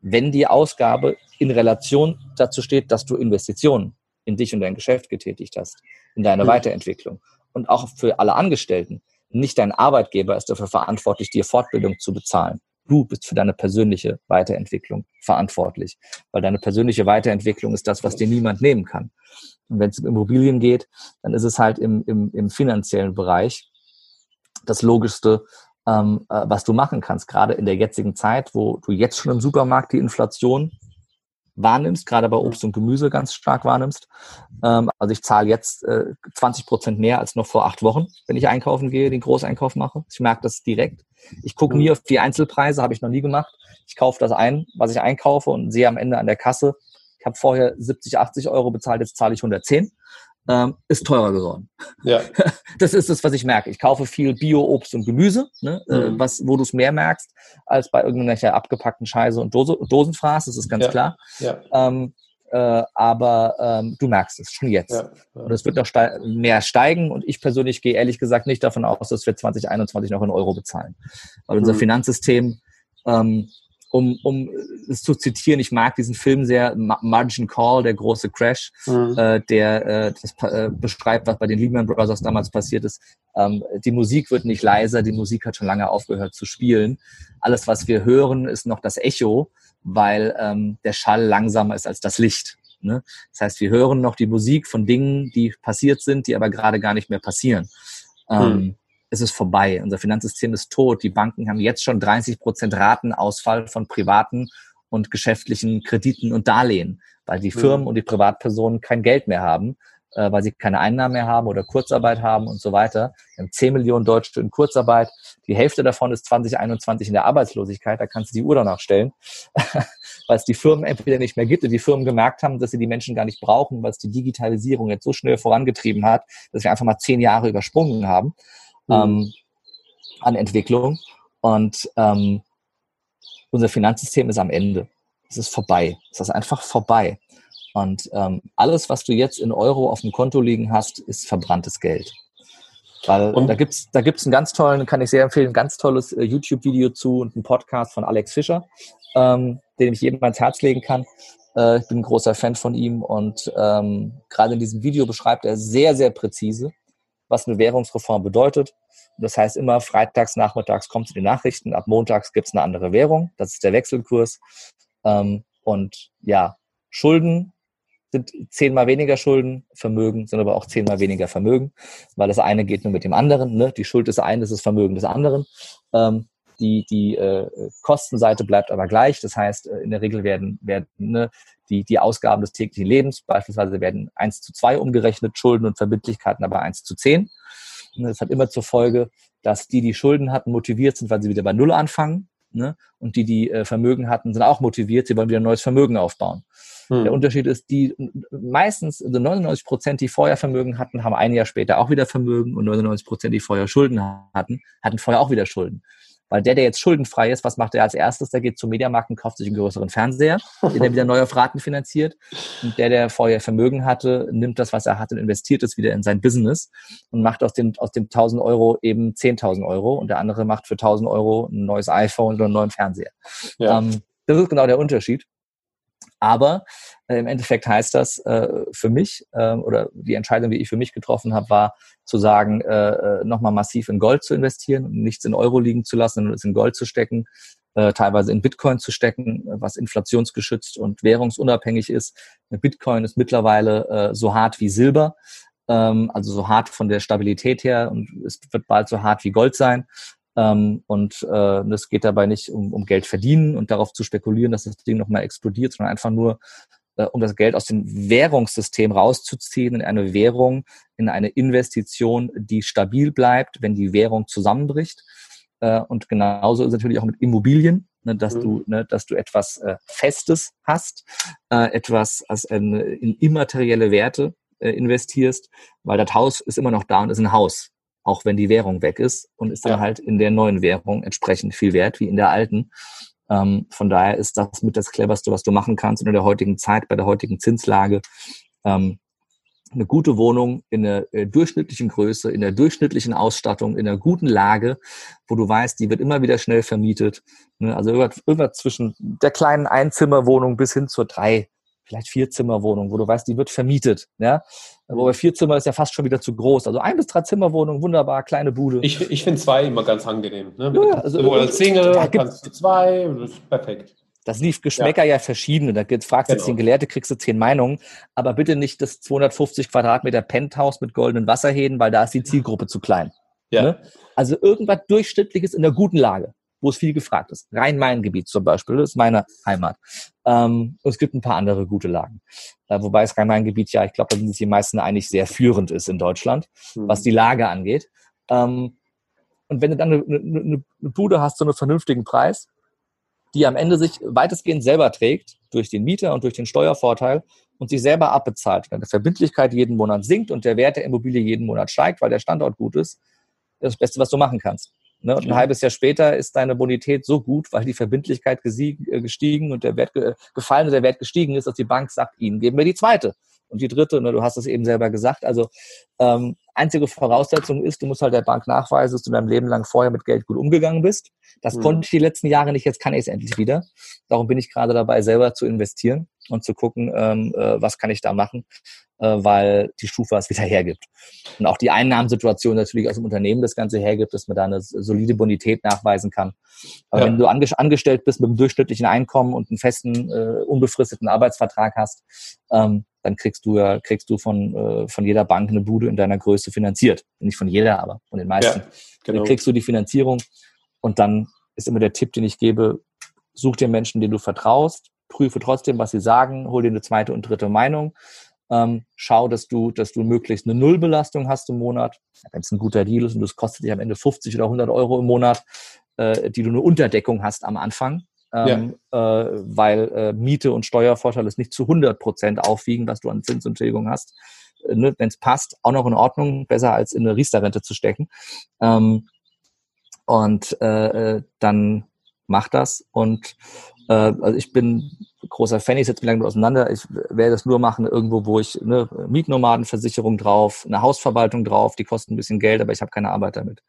Wenn die Ausgabe in Relation dazu steht, dass du Investitionen in dich und dein Geschäft getätigt hast, in deine hm. Weiterentwicklung und auch für alle Angestellten. Nicht dein Arbeitgeber ist dafür verantwortlich, dir Fortbildung zu bezahlen. Du bist für deine persönliche Weiterentwicklung verantwortlich, weil deine persönliche Weiterentwicklung ist das, was dir niemand nehmen kann. Und wenn es um Immobilien geht, dann ist es halt im, im, im finanziellen Bereich das Logischste, ähm, äh, was du machen kannst, gerade in der jetzigen Zeit, wo du jetzt schon im Supermarkt die Inflation wahrnimmst, gerade bei Obst und Gemüse ganz stark wahrnimmst. Ähm, also ich zahle jetzt äh, 20 Prozent mehr als noch vor acht Wochen, wenn ich einkaufen gehe, den Großeinkauf mache. Ich merke das direkt. Ich gucke nie auf die Einzelpreise, habe ich noch nie gemacht. Ich kaufe das ein, was ich einkaufe und sehe am Ende an der Kasse, ich habe vorher 70, 80 Euro bezahlt, jetzt zahle ich 110. Ähm, ist teurer geworden. Ja. Das ist es, was ich merke. Ich kaufe viel Bio-Obst und Gemüse, ne, äh, mhm. was, wo du es mehr merkst, als bei irgendwelcher abgepackten Scheiße und Dose, Dosenfraß, das ist ganz ja. klar. Ja. Ähm, äh, aber ähm, du merkst es schon jetzt. Ja. Und es wird noch ste mehr steigen und ich persönlich gehe ehrlich gesagt nicht davon aus, dass wir 2021 noch in Euro bezahlen. Weil unser mhm. Finanzsystem, ähm, um, um es zu zitieren, ich mag diesen Film sehr, Margin Call, der große Crash, mhm. äh, der äh, das äh, beschreibt, was bei den Lehman Brothers damals passiert ist. Ähm, die Musik wird nicht leiser, die Musik hat schon lange aufgehört zu spielen. Alles, was wir hören, ist noch das Echo weil ähm, der Schall langsamer ist als das Licht. Ne? Das heißt, wir hören noch die Musik von Dingen, die passiert sind, die aber gerade gar nicht mehr passieren. Ähm, hm. Es ist vorbei. Unser Finanzsystem ist tot. Die Banken haben jetzt schon 30 Prozent Ratenausfall von privaten und geschäftlichen Krediten und Darlehen, weil die hm. Firmen und die Privatpersonen kein Geld mehr haben äh, weil sie keine Einnahmen mehr haben oder Kurzarbeit haben und so weiter. Wir haben 10 Millionen Deutsche in Kurzarbeit. Die Hälfte davon ist 2021 in der Arbeitslosigkeit. Da kannst du die Uhr danach stellen, weil es die Firmen entweder nicht mehr gibt und die Firmen gemerkt haben, dass sie die Menschen gar nicht brauchen, weil es die Digitalisierung jetzt so schnell vorangetrieben hat, dass wir einfach mal zehn Jahre übersprungen haben mhm. Ähm, an Entwicklung. Und ähm, unser Finanzsystem ist am Ende. Es ist vorbei. Es ist einfach vorbei. Und ähm, alles, was du jetzt in Euro auf dem Konto liegen hast, ist verbranntes Geld. Weil und? da gibt's da gibt's einen ganz tollen, kann ich sehr empfehlen, ein ganz tolles äh, YouTube-Video zu und einen Podcast von Alex Fischer, ähm, den ich jedem ans Herz legen kann. Äh, ich bin ein großer Fan von ihm und ähm, gerade in diesem Video beschreibt er sehr, sehr präzise, was eine Währungsreform bedeutet. Das heißt immer, freitags, nachmittags kommt zu den Nachrichten, ab montags gibt's eine andere Währung, das ist der Wechselkurs. Ähm, und ja, Schulden sind zehnmal weniger Schulden, Vermögen sind aber auch zehnmal weniger Vermögen, weil das eine geht nur mit dem anderen. Ne? Die Schuld des einen ist das Vermögen des anderen. Ähm, die die äh, Kostenseite bleibt aber gleich. Das heißt, äh, in der Regel werden, werden ne, die, die Ausgaben des täglichen Lebens beispielsweise werden eins zu zwei umgerechnet, Schulden und Verbindlichkeiten aber eins zu zehn. Das hat immer zur Folge, dass die, die Schulden hatten, motiviert sind, weil sie wieder bei Null anfangen. Ne? Und die, die äh, Vermögen hatten, sind auch motiviert, sie wollen wieder ein neues Vermögen aufbauen. Hm. Der Unterschied ist, die meistens, also 99 Prozent, die vorher Vermögen hatten, haben ein Jahr später auch wieder Vermögen und 99 Prozent, die vorher Schulden hatten, hatten vorher auch wieder Schulden. Weil der, der jetzt schuldenfrei ist, was macht er als erstes? Der geht zum Mediamarkt und kauft sich einen größeren Fernseher, den er wieder neu auf Raten finanziert. Und der, der vorher Vermögen hatte, nimmt das, was er hat und investiert es wieder in sein Business und macht aus dem, aus dem 1000 Euro eben 10.000 Euro. Und der andere macht für 1000 Euro ein neues iPhone oder einen neuen Fernseher. Ja. Ähm, das ist genau der Unterschied. Aber äh, im Endeffekt heißt das äh, für mich äh, oder die Entscheidung, die ich für mich getroffen habe, war zu sagen, äh, äh nochmal massiv in Gold zu investieren nichts in Euro liegen zu lassen, sondern es in Gold zu stecken, äh, teilweise in Bitcoin zu stecken, was inflationsgeschützt und währungsunabhängig ist. Bitcoin ist mittlerweile äh, so hart wie Silber ähm, also so hart von der Stabilität her und es wird bald so hart wie Gold sein. Ähm, und äh, es geht dabei nicht um, um Geld verdienen und darauf zu spekulieren, dass das Ding nochmal explodiert, sondern einfach nur äh, um das Geld aus dem Währungssystem rauszuziehen in eine Währung, in eine Investition, die stabil bleibt, wenn die Währung zusammenbricht. Äh, und genauso ist es natürlich auch mit Immobilien, ne, dass mhm. du, ne, dass du etwas äh, Festes hast, äh, etwas als eine, in immaterielle Werte äh, investierst, weil das Haus ist immer noch da und ist ein Haus auch wenn die Währung weg ist und ist dann halt in der neuen Währung entsprechend viel wert wie in der alten. Ähm, von daher ist das mit das cleverste, was du machen kannst in der heutigen Zeit, bei der heutigen Zinslage. Ähm, eine gute Wohnung in der äh, durchschnittlichen Größe, in der durchschnittlichen Ausstattung, in einer guten Lage, wo du weißt, die wird immer wieder schnell vermietet. Ne? Also irgendwas, irgendwas zwischen der kleinen Einzimmerwohnung bis hin zur drei, vielleicht Vierzimmerwohnung, wo du weißt, die wird vermietet. Ja? Wobei vier Zimmer ist ja fast schon wieder zu groß. Also ein bis drei Zimmerwohnung, wunderbar, kleine Bude. Ich, ich finde zwei immer ganz angenehm. Ne? Ja, also, als Single da kannst du zwei, das ist perfekt. Das lief Geschmäcker ja, ja verschiedene. Da fragst du genau. jetzt den Gelehrte, kriegst du zehn Meinungen. Aber bitte nicht das 250 Quadratmeter Penthouse mit goldenen Wasserhähnen, weil da ist die Zielgruppe zu klein. Ja. Ne? Also irgendwas Durchschnittliches in der guten Lage wo es viel gefragt ist. Rhein-Main-Gebiet zum Beispiel, das ist meine Heimat. Ähm, und es gibt ein paar andere gute Lagen. Äh, wobei das Rhein-Main-Gebiet ja, ich glaube, da sind sich die meisten eigentlich sehr führend ist in Deutschland, mhm. was die Lage angeht. Ähm, und wenn du dann eine, eine, eine Bude hast zu einem vernünftigen Preis, die am Ende sich weitestgehend selber trägt, durch den Mieter und durch den Steuervorteil und sich selber abbezahlt, wenn die Verbindlichkeit jeden Monat sinkt und der Wert der Immobilie jeden Monat steigt, weil der Standort gut ist, das ist das Beste, was du machen kannst. Ne? Und ein halbes Jahr später ist deine Bonität so gut, weil die Verbindlichkeit äh, gestiegen und der Wert gefallen und der Wert gestiegen ist, dass die Bank sagt, ihnen geben wir die zweite und die dritte. Ne? Du hast es eben selber gesagt. Also ähm, einzige Voraussetzung ist, du musst halt der Bank nachweisen, dass du dein Leben lang vorher mit Geld gut umgegangen bist. Das mhm. konnte ich die letzten Jahre nicht, jetzt kann ich es endlich wieder. Darum bin ich gerade dabei, selber zu investieren und zu gucken, ähm, äh, was kann ich da machen äh, weil die Stufe es wieder hergibt. Und auch die Einnahmensituation natürlich aus dem Unternehmen das Ganze hergibt, dass man da eine solide Bonität nachweisen kann. Aber ja. wenn du angestellt bist mit einem durchschnittlichen Einkommen und einen festen, äh, unbefristeten Arbeitsvertrag hast, ähm, dann kriegst du ja, kriegst du von, äh, von jeder Bank eine Bude in deiner Größe finanziert. Nicht von jeder, aber von den meisten. Ja, genau. Dann kriegst du die Finanzierung und dann ist immer der Tipp, den ich gebe, such dir Menschen, denen du vertraust, prüfe trotzdem, was sie sagen, hol dir eine zweite und dritte Meinung ähm, schau, dass du, dass du möglichst eine Nullbelastung hast im Monat. Wenn es ein guter Deal ist und das kostet dich am Ende 50 oder 100 Euro im Monat, äh, die du eine Unterdeckung hast am Anfang, ähm, ja. äh, weil äh, Miete und Steuervorteil ist nicht zu 100 Prozent aufwiegen, was du an Zinsentschädigung hast. Äh, ne? Wenn es passt, auch noch in Ordnung, besser als in eine Riester-Rente zu stecken. Ähm, und äh, äh dann mach das und äh, also ich bin großer Fan, ich setze mich lange auseinander. Ich werde das nur machen irgendwo, wo ich eine Mietnomadenversicherung drauf, eine Hausverwaltung drauf, die kosten ein bisschen Geld, aber ich habe keine Arbeit damit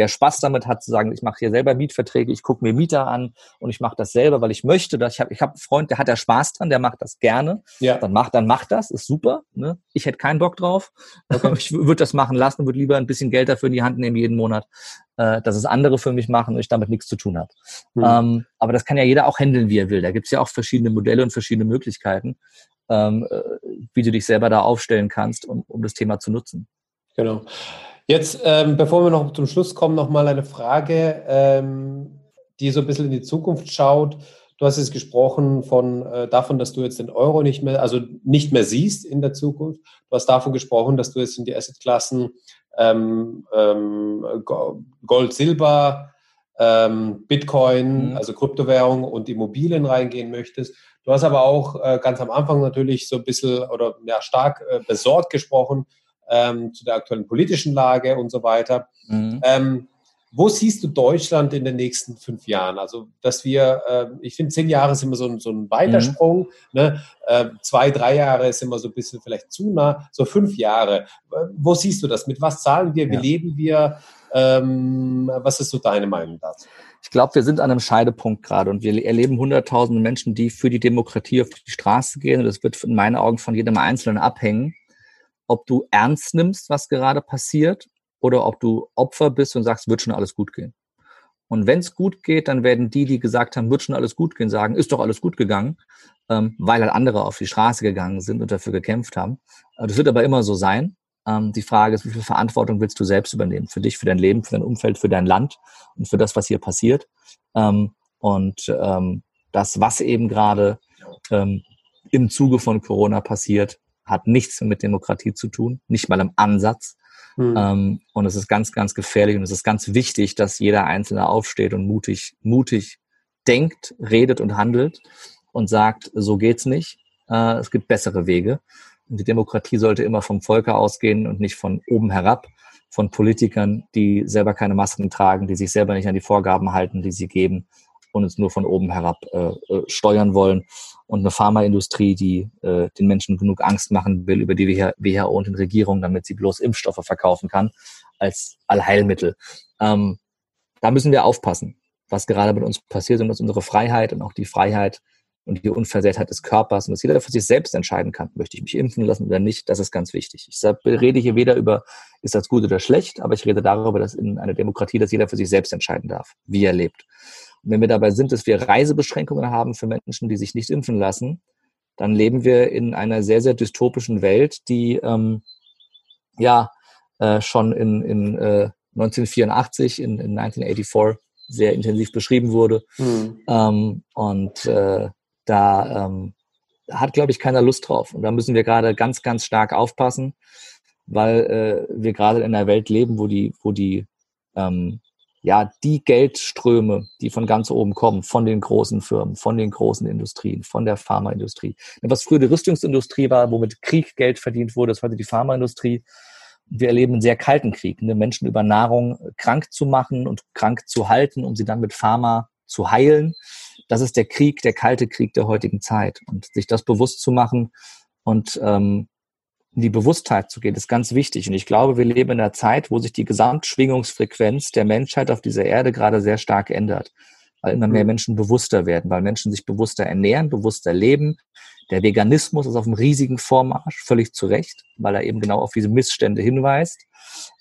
wer Spaß damit hat, zu sagen, ich mache hier selber Mietverträge, ich gucke mir Mieter an und ich mache das selber, weil ich möchte. Dass ich habe ich hab einen Freund, der hat da Spaß dran, der macht das gerne. Ja. Dann macht, dann macht das, ist super. Ne? Ich hätte keinen Bock drauf. ich würde das machen lassen und würde lieber ein bisschen Geld dafür in die Hand nehmen jeden Monat, äh, dass es andere für mich machen und ich damit nichts zu tun habe. Mhm. Ähm, aber das kann ja jeder auch handeln, wie er will. Da gibt es ja auch verschiedene Modelle und verschiedene Möglichkeiten. ähm, äh, wie du dich selber da aufstellen kannst, um, um das Thema zu nutzen. Genau. Jetzt, ähm, bevor wir noch zum Schluss kommen, noch mal eine Frage, ähm, die so ein bisschen in die Zukunft schaut. Du hast jetzt gesprochen von äh, davon, dass du jetzt den Euro nicht mehr, also nicht mehr siehst in der Zukunft. Du hast davon gesprochen, dass du jetzt in die Assetklassen ähm, ähm, Gold, Silber, ähm, Bitcoin, mhm. also Kryptowährung und Immobilien reingehen möchtest. Du hast aber auch äh, ganz am Anfang natürlich so ein bisschen oder ja, stark äh, besorgt gesprochen ähm, zu der aktuellen politischen Lage und so weiter. Mhm. Ähm, wo siehst du Deutschland in den nächsten fünf Jahren? Also, dass wir, äh, ich finde, zehn Jahre ist immer so ein, so ein Weitersprung. Mhm. Ne? Äh, zwei, drei Jahre ist immer so ein bisschen vielleicht zu nah. So fünf Jahre. Äh, wo siehst du das? Mit was zahlen wir? Wie ja. leben wir? Ähm, was ist so deine Meinung dazu? Ich glaube, wir sind an einem Scheidepunkt gerade und wir erleben hunderttausende Menschen, die für die Demokratie auf die Straße gehen. Und das wird in meinen Augen von jedem Einzelnen abhängen, ob du ernst nimmst, was gerade passiert oder ob du Opfer bist und sagst, wird schon alles gut gehen. Und wenn es gut geht, dann werden die, die gesagt haben, wird schon alles gut gehen, sagen, ist doch alles gut gegangen, ähm, weil halt andere auf die Straße gegangen sind und dafür gekämpft haben. Äh, das wird aber immer so sein. Ähm, die Frage ist, wie viel Verantwortung willst du selbst übernehmen? Für dich, für dein Leben, für dein Umfeld, für dein Land und für das, was hier passiert. Ähm, und ähm, das, was eben gerade ähm, im Zuge von Corona passiert, hat nichts mit Demokratie zu tun, nicht mal im Ansatz. Mhm. Ähm, und es ist ganz, ganz gefährlich und es ist ganz wichtig, dass jeder Einzelne aufsteht und mutig, mutig denkt, redet und handelt und sagt, so geht's nicht. Äh, es gibt bessere Wege. Und die Demokratie sollte immer vom Volke ausgehen und nicht von oben herab, von Politikern, die selber keine Masken tragen, die sich selber nicht an die Vorgaben halten, die sie geben und uns nur von oben herab äh, äh steuern wollen und eine Pharmaindustrie, die äh, den Menschen genug Angst machen will über die WHO und den Regierungen, damit sie bloß Impfstoffe verkaufen kann als Allheilmittel. Ähm, da müssen wir aufpassen, was gerade mit uns passiert und dass unsere Freiheit und auch die Freiheit und die Unversehrtheit des Körpers und dass jeder für sich selbst entscheiden kann, möchte ich mich impfen lassen oder nicht, das ist ganz wichtig. Ich rede hier weder über, ist das gut oder schlecht, aber ich rede darüber, dass in einer Demokratie, dass jeder für sich selbst entscheiden darf, wie er lebt. Und wenn wir dabei sind, dass wir Reisebeschränkungen haben für Menschen, die sich nicht impfen lassen, dann leben wir in einer sehr, sehr dystopischen Welt, die ähm, ja äh, schon in, in äh, 1984, in, in 1984 sehr intensiv beschrieben wurde. Mhm. Ähm, und äh, da ähm, hat, glaube ich, keiner Lust drauf. Und da müssen wir gerade ganz, ganz stark aufpassen, weil äh, wir gerade in einer Welt leben, wo die, wo die ähm, ja, die Geldströme, die von ganz oben kommen, von den großen Firmen, von den großen Industrien, von der Pharmaindustrie. Was früher die Rüstungsindustrie war, womit Krieg Geld verdient wurde, ist heute die Pharmaindustrie. Wir erleben einen sehr kalten Krieg, ne? Menschen über Nahrung krank zu machen und krank zu halten, um sie dann mit Pharma zu heilen. Das ist der Krieg, der kalte Krieg der heutigen Zeit. Und sich das bewusst zu machen und ähm, in die Bewusstheit zu gehen, ist ganz wichtig. Und ich glaube, wir leben in einer Zeit, wo sich die Gesamtschwingungsfrequenz der Menschheit auf dieser Erde gerade sehr stark ändert. Weil immer mehr mhm. Menschen bewusster werden, weil Menschen sich bewusster ernähren, bewusster leben. Der Veganismus ist auf einem riesigen Vormarsch, völlig zu Recht, weil er eben genau auf diese Missstände hinweist.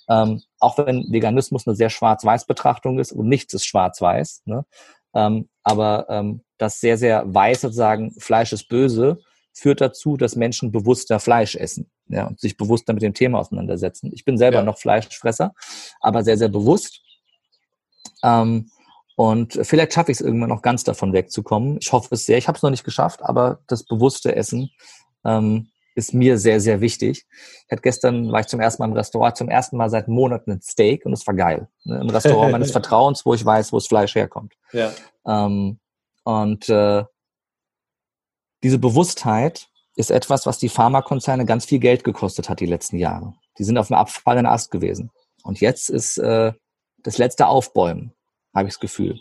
Ähm, auch wenn Veganismus eine sehr schwarz-weiß Betrachtung ist und nichts ist schwarz-weiß. Ne? Ähm, aber ähm, das sehr, sehr weiß sozusagen, Fleisch ist böse, führt dazu, dass Menschen bewusster Fleisch essen ja, und sich bewusster mit dem Thema auseinandersetzen. Ich bin selber ja. noch Fleischfresser, aber sehr, sehr bewusst. Ähm, und vielleicht schaffe ich es irgendwann noch ganz davon wegzukommen. Ich hoffe es sehr. Ich habe es noch nicht geschafft, aber das bewusste Essen ähm, ist mir sehr, sehr wichtig. Ich hatte gestern, war ich zum ersten Mal im Restaurant, zum ersten Mal seit Monaten ein Steak und es war geil. Ne? Im Restaurant meines Vertrauens, wo ich weiß, wo das Fleisch herkommt. Ja. Ähm, und äh, diese Bewusstheit ist etwas, was die Pharmakonzerne ganz viel Geld gekostet hat die letzten Jahre. Die sind auf dem abfallenden Ast gewesen. Und jetzt ist äh, das letzte Aufbäumen, habe ich das Gefühl.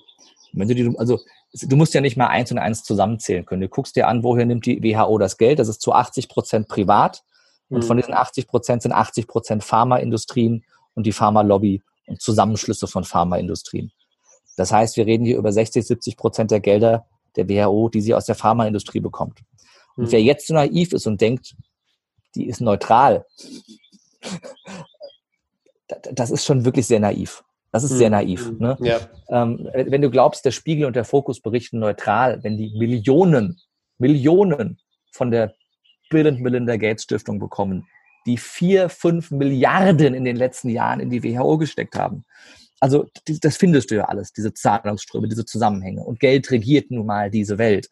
Wenn du die, also du musst ja nicht mal eins und eins zusammenzählen können. Du guckst dir an, woher nimmt die WHO das Geld. Das ist zu 80 Prozent privat. Und mhm. von diesen 80 Prozent sind 80 Prozent Pharmaindustrien und die Pharmalobby und Zusammenschlüsse von Pharmaindustrien. Das heißt, wir reden hier über 60, 70 Prozent der Gelder, der WHO, die sie aus der Pharmaindustrie bekommt. Und hm. wer jetzt so naiv ist und denkt, die ist neutral, das ist schon wirklich sehr naiv. Das ist sehr hm. naiv. Hm. Ne? Ja. Ähm, wenn du glaubst, der Spiegel und der Fokus berichten neutral, wenn die Millionen, Millionen von der Bill und Melinda Gates Stiftung bekommen, die vier, fünf Milliarden in den letzten Jahren in die WHO gesteckt haben. Also das findest du ja alles, diese Zahlungsströme, diese Zusammenhänge. Und Geld regiert nun mal diese Welt.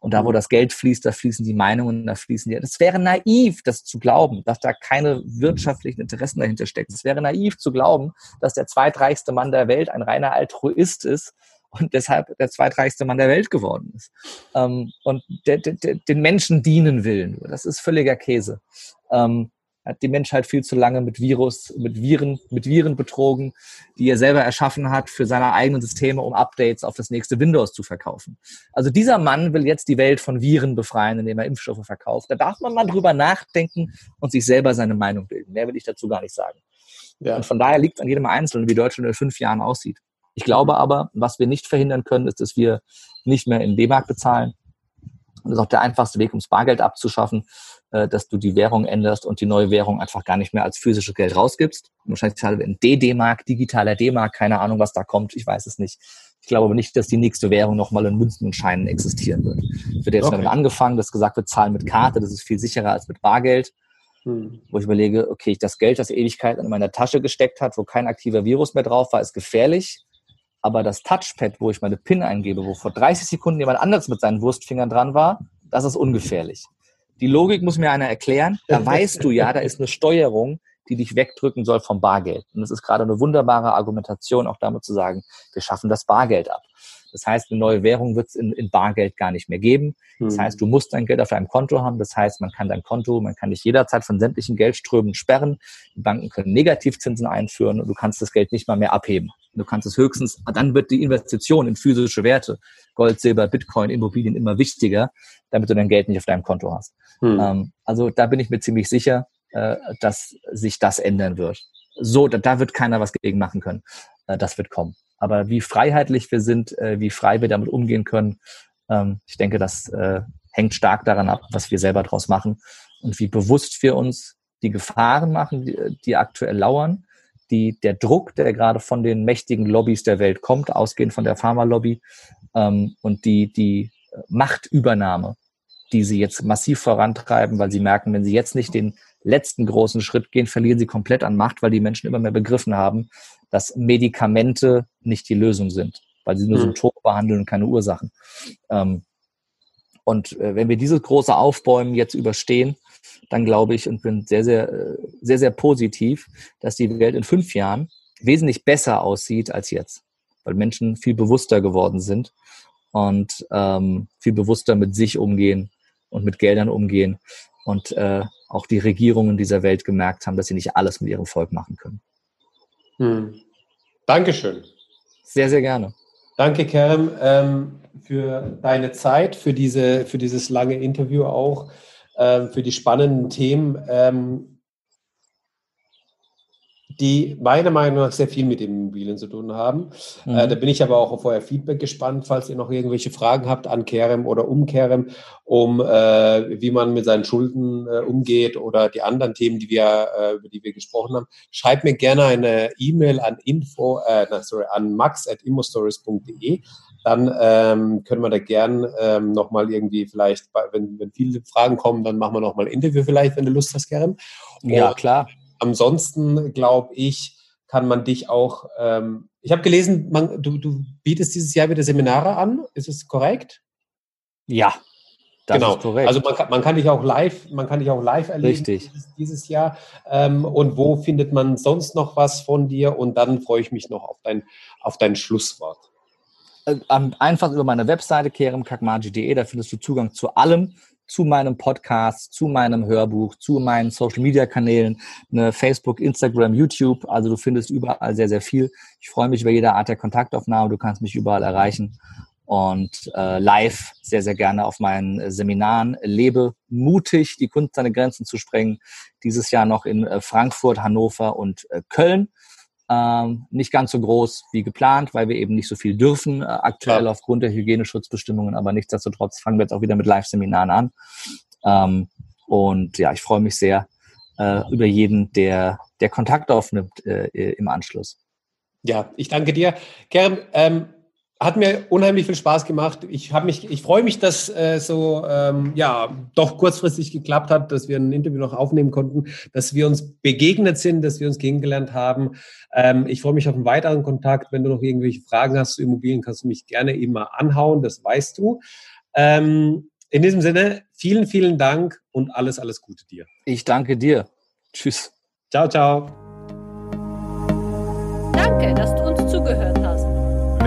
Und da, wo mhm. das Geld fließt, da fließen die Meinungen, da fließen die. Das wäre naiv, das zu glauben, dass da keine wirtschaftlichen Interessen dahinter stecken. Es wäre naiv zu glauben, dass der zweitreichste Mann der Welt ein reiner Altruist ist und deshalb der zweitreichste Mann der Welt geworden ist. Ähm, und den Menschen dienen will. Das ist völliger Käse. Ähm, hat die Menschheit viel zu lange mit Virus, mit Viren, mit Viren betrogen, die er selber erschaffen hat für seine eigenen Systeme, um Updates auf das nächste Windows zu verkaufen. Also dieser Mann will jetzt die Welt von Viren befreien, indem er Impfstoffe verkauft. Da darf man mal drüber nachdenken und sich selber seine Meinung bilden. Mehr will ich dazu gar nicht sagen. Ja. Und von daher liegt es an jedem Einzelnen, wie Deutschland in fünf Jahren aussieht. Ich glaube aber, was wir nicht verhindern können, ist, dass wir nicht mehr in D-Mark bezahlen. Und das ist auch der einfachste Weg, ums Bargeld abzuschaffen. Äh, dass du die Währung änderst und die neue Währung einfach gar nicht mehr als physisches Geld rausgibst. Wahrscheinlich in DD-Mark, digitaler D-Mark, keine Ahnung, was da kommt, ich weiß es nicht. Ich glaube aber nicht, dass die nächste Währung nochmal in Münzen und Scheinen existieren wird. Wird jetzt okay. damit angefangen, dass gesagt wird, zahlen mit Karte, das ist viel sicherer als mit Bargeld. Hm. Wo ich überlege, okay, das Geld, das Ewigkeit in meiner Tasche gesteckt hat, wo kein aktiver Virus mehr drauf war, ist gefährlich. Aber das Touchpad, wo ich meine PIN eingebe, wo vor 30 Sekunden jemand anderes mit seinen Wurstfingern dran war, das ist ungefährlich. Die Logik muss mir einer erklären. Da weißt du ja, da ist eine Steuerung, die dich wegdrücken soll vom Bargeld. Und das ist gerade eine wunderbare Argumentation, auch damit zu sagen, wir schaffen das Bargeld ab. Das heißt, eine neue Währung wird es in, in, Bargeld gar nicht mehr geben. Das hm. heißt, du musst dein Geld auf deinem Konto haben. Das heißt, man kann dein Konto, man kann dich jederzeit von sämtlichen Geldströmen sperren. Die Banken können Negativzinsen einführen und du kannst das Geld nicht mal mehr abheben. Du kannst es höchstens, dann wird die Investition in physische Werte, Gold, Silber, Bitcoin, Immobilien immer wichtiger, damit du dein Geld nicht auf deinem Konto hast. Hm. Ähm, also da bin ich mir ziemlich sicher, äh, dass sich das ändern wird. So, da, wird keiner was gegen machen können. Äh, das wird kommen. Aber wie freiheitlich wir sind, äh, wie frei wir damit umgehen können, ähm, ich denke, das äh, hängt stark daran ab, was wir selber draus machen und wie bewusst wir uns die Gefahren machen, die, die aktuell lauern, die, der Druck, der gerade von den mächtigen Lobbys der Welt kommt, ausgehend von der Pharmalobby ähm, und die, die Machtübernahme, die sie jetzt massiv vorantreiben, weil sie merken, wenn sie jetzt nicht den letzten großen Schritt gehen, verlieren sie komplett an Macht, weil die Menschen immer mehr begriffen haben, dass Medikamente nicht die Lösung sind, weil sie nur mhm. Symptome behandeln und keine Ursachen. Ähm, und äh, wenn wir dieses große Aufbäumen jetzt überstehen, dann glaube ich und bin sehr, sehr, äh, sehr, sehr positiv, dass die Welt in fünf Jahren wesentlich besser aussieht als jetzt, weil Menschen viel bewusster geworden sind und ähm, viel bewusster mit sich umgehen und mit Geldern umgehen und äh, auch die Regierungen dieser Welt gemerkt haben, dass sie nicht alles mit ihrem Volk machen können. Hm. Dankeschön. Sehr, sehr gerne. Danke, Kerem, ähm, für deine Zeit, für, diese, für dieses lange Interview auch, ähm, für die spannenden Themen. Ähm, die meiner Meinung nach sehr viel mit Immobilien zu tun haben. Mhm. Äh, da bin ich aber auch auf euer Feedback gespannt, falls ihr noch irgendwelche Fragen habt an Kerem oder um Kerem, um äh, wie man mit seinen Schulden äh, umgeht oder die anderen Themen, die wir, äh, über die wir gesprochen haben. Schreibt mir gerne eine E-Mail an info, äh, sorry, an max.immostories.de dann ähm, können wir da gern ähm, nochmal irgendwie vielleicht, wenn, wenn viele Fragen kommen, dann machen wir nochmal ein Interview vielleicht, wenn du Lust hast, Kerem. Ja, klar ansonsten glaube ich, kann man dich auch, ähm, ich habe gelesen, man, du, du bietest dieses Jahr wieder Seminare an, ist es korrekt? Ja, das genau. ist korrekt. Also man kann, man kann dich auch live, man kann dich auch live erleben Richtig. Dieses, dieses Jahr. Ähm, und wo findet man sonst noch was von dir? Und dann freue ich mich noch auf dein, auf dein Schlusswort. Äh, einfach über meine Webseite keremkakmaji.de, da findest du Zugang zu allem, zu meinem Podcast, zu meinem Hörbuch, zu meinen Social Media Kanälen, ne, Facebook, Instagram, YouTube. Also du findest überall sehr, sehr viel. Ich freue mich über jede Art der Kontaktaufnahme. Du kannst mich überall erreichen. Und äh, live sehr, sehr gerne auf meinen Seminaren. Lebe mutig, die Kunst seine Grenzen zu sprengen. Dieses Jahr noch in äh, Frankfurt, Hannover und äh, Köln. Ähm, nicht ganz so groß wie geplant, weil wir eben nicht so viel dürfen äh, aktuell ja. aufgrund der Hygieneschutzbestimmungen, aber nichtsdestotrotz fangen wir jetzt auch wieder mit Live-Seminaren an. Ähm, und ja, ich freue mich sehr äh, über jeden, der, der Kontakt aufnimmt äh, im Anschluss. Ja, ich danke dir. Kerem, ähm, hat mir unheimlich viel Spaß gemacht. Ich habe mich, ich freue mich, dass äh, so ähm, ja doch kurzfristig geklappt hat, dass wir ein Interview noch aufnehmen konnten, dass wir uns begegnet sind, dass wir uns kennengelernt haben. Ähm, ich freue mich auf einen weiteren Kontakt. Wenn du noch irgendwelche Fragen hast zu Immobilien, kannst du mich gerne immer anhauen. Das weißt du. Ähm, in diesem Sinne, vielen, vielen Dank und alles, alles Gute dir. Ich danke dir. Tschüss. Ciao, ciao. Danke, dass